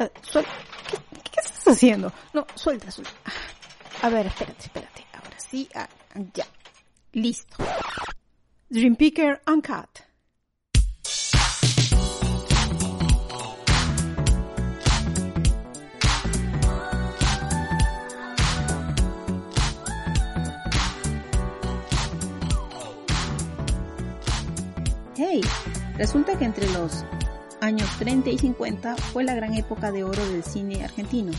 Eh, suel- ¿Qué, estás haciendo? No, suelta, suelta. A ver, espérate, espérate. Ahora sí, ah, ya. Listo. Dream Picker Uncut. Hey, resulta que entre los años 30 y 50 fue la gran época de oro del cine argentino.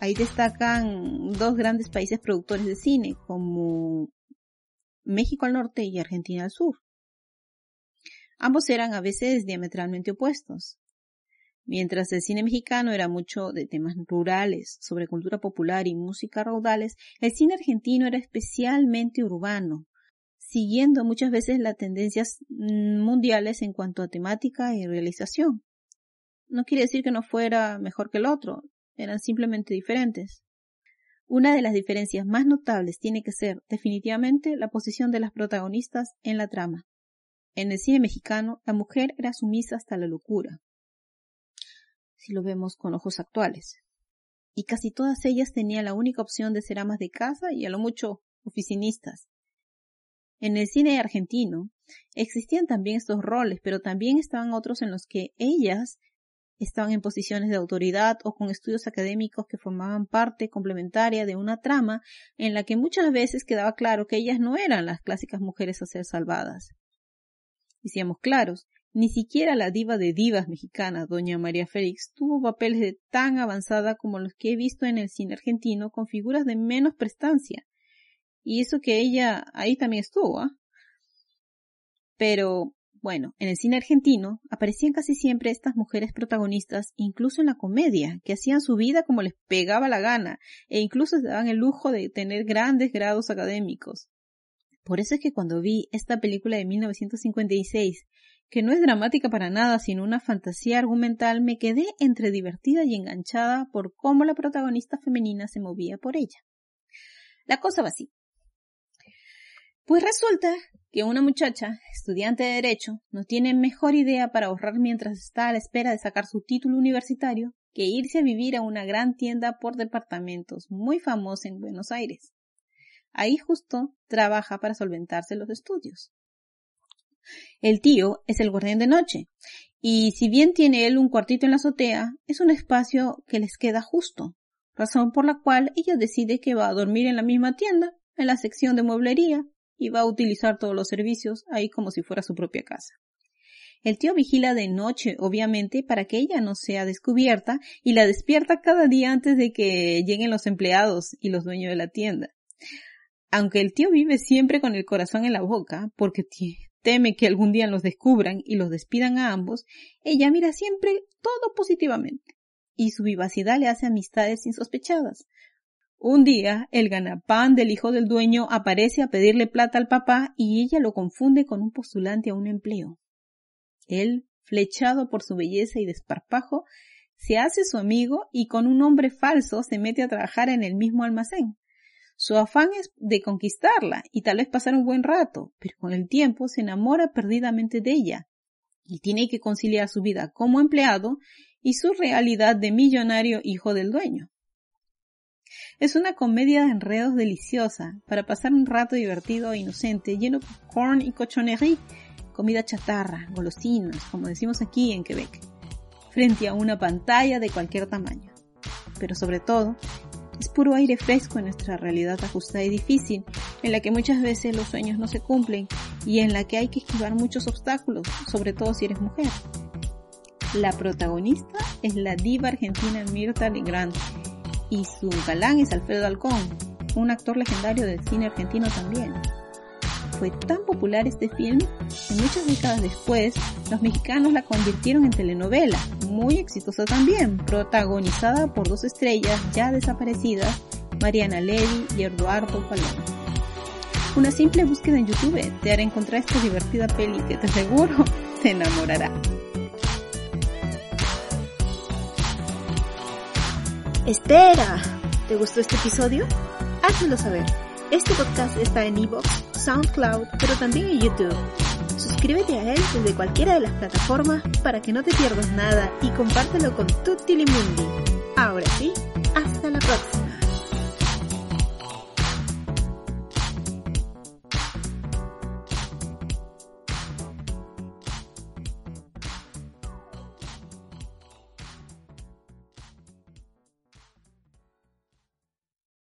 Ahí destacan dos grandes países productores de cine, como México al norte y Argentina al sur. Ambos eran a veces diametralmente opuestos. Mientras el cine mexicano era mucho de temas rurales, sobre cultura popular y música raudales, el cine argentino era especialmente urbano, siguiendo muchas veces las tendencias mm, mundiales en cuanto a temática y realización. No quiere decir que no fuera mejor que el otro, eran simplemente diferentes. Una de las diferencias más notables tiene que ser definitivamente la posición de las protagonistas en la trama. En el cine mexicano, la mujer era sumisa hasta la locura, si lo vemos con ojos actuales. Y casi todas ellas tenían la única opción de ser amas de casa y a lo mucho oficinistas. En el cine argentino existían también estos roles, pero también estaban otros en los que ellas estaban en posiciones de autoridad o con estudios académicos que formaban parte complementaria de una trama en la que muchas veces quedaba claro que ellas no eran las clásicas mujeres a ser salvadas. Y seamos claros, ni siquiera la diva de divas mexicana, doña María Félix, tuvo papeles de tan avanzada como los que he visto en el cine argentino con figuras de menos prestancia. Y eso que ella ahí también estuvo, ¿ah? Pero, bueno, en el cine argentino aparecían casi siempre estas mujeres protagonistas, incluso en la comedia, que hacían su vida como les pegaba la gana, e incluso se daban el lujo de tener grandes grados académicos. Por eso es que cuando vi esta película de 1956, que no es dramática para nada, sino una fantasía argumental, me quedé entre divertida y enganchada por cómo la protagonista femenina se movía por ella. La cosa va así. Pues resulta que una muchacha, estudiante de Derecho, no tiene mejor idea para ahorrar mientras está a la espera de sacar su título universitario que irse a vivir a una gran tienda por departamentos muy famosa en Buenos Aires. Ahí justo trabaja para solventarse los estudios. El tío es el guardián de noche, y si bien tiene él un cuartito en la azotea, es un espacio que les queda justo, razón por la cual ella decide que va a dormir en la misma tienda, en la sección de mueblería, y va a utilizar todos los servicios ahí como si fuera su propia casa. El tío vigila de noche, obviamente, para que ella no sea descubierta y la despierta cada día antes de que lleguen los empleados y los dueños de la tienda. Aunque el tío vive siempre con el corazón en la boca, porque teme que algún día los descubran y los despidan a ambos, ella mira siempre todo positivamente, y su vivacidad le hace amistades insospechadas. Un día, el ganapán del hijo del dueño aparece a pedirle plata al papá y ella lo confunde con un postulante a un empleo. Él, flechado por su belleza y desparpajo, se hace su amigo y con un nombre falso se mete a trabajar en el mismo almacén. Su afán es de conquistarla y tal vez pasar un buen rato, pero con el tiempo se enamora perdidamente de ella y tiene que conciliar su vida como empleado y su realidad de millonario hijo del dueño. Es una comedia de enredos deliciosa para pasar un rato divertido e inocente, lleno de corn y cochonerie, comida chatarra, golosinas, como decimos aquí en Quebec, frente a una pantalla de cualquier tamaño. Pero sobre todo, es puro aire fresco en nuestra realidad ajustada y difícil, en la que muchas veces los sueños no se cumplen y en la que hay que esquivar muchos obstáculos, sobre todo si eres mujer. La protagonista es la diva argentina Mirta Legrand y su galán es Alfredo Alcón, un actor legendario del cine argentino también. fue tan popular este film que muchas décadas después los mexicanos la convirtieron en telenovela, muy exitosa también, protagonizada por dos estrellas ya desaparecidas, Mariana Levy y Eduardo Paloma. Una simple búsqueda en YouTube te hará encontrar esta divertida peli que te aseguro te enamorará. Espera, ¿te gustó este episodio? Házmelo saber. Este podcast está en Evox, SoundCloud, pero también en YouTube. Suscríbete a él desde cualquiera de las plataformas para que no te pierdas nada y compártelo con tutti Mundi. Ahora sí, hasta la próxima.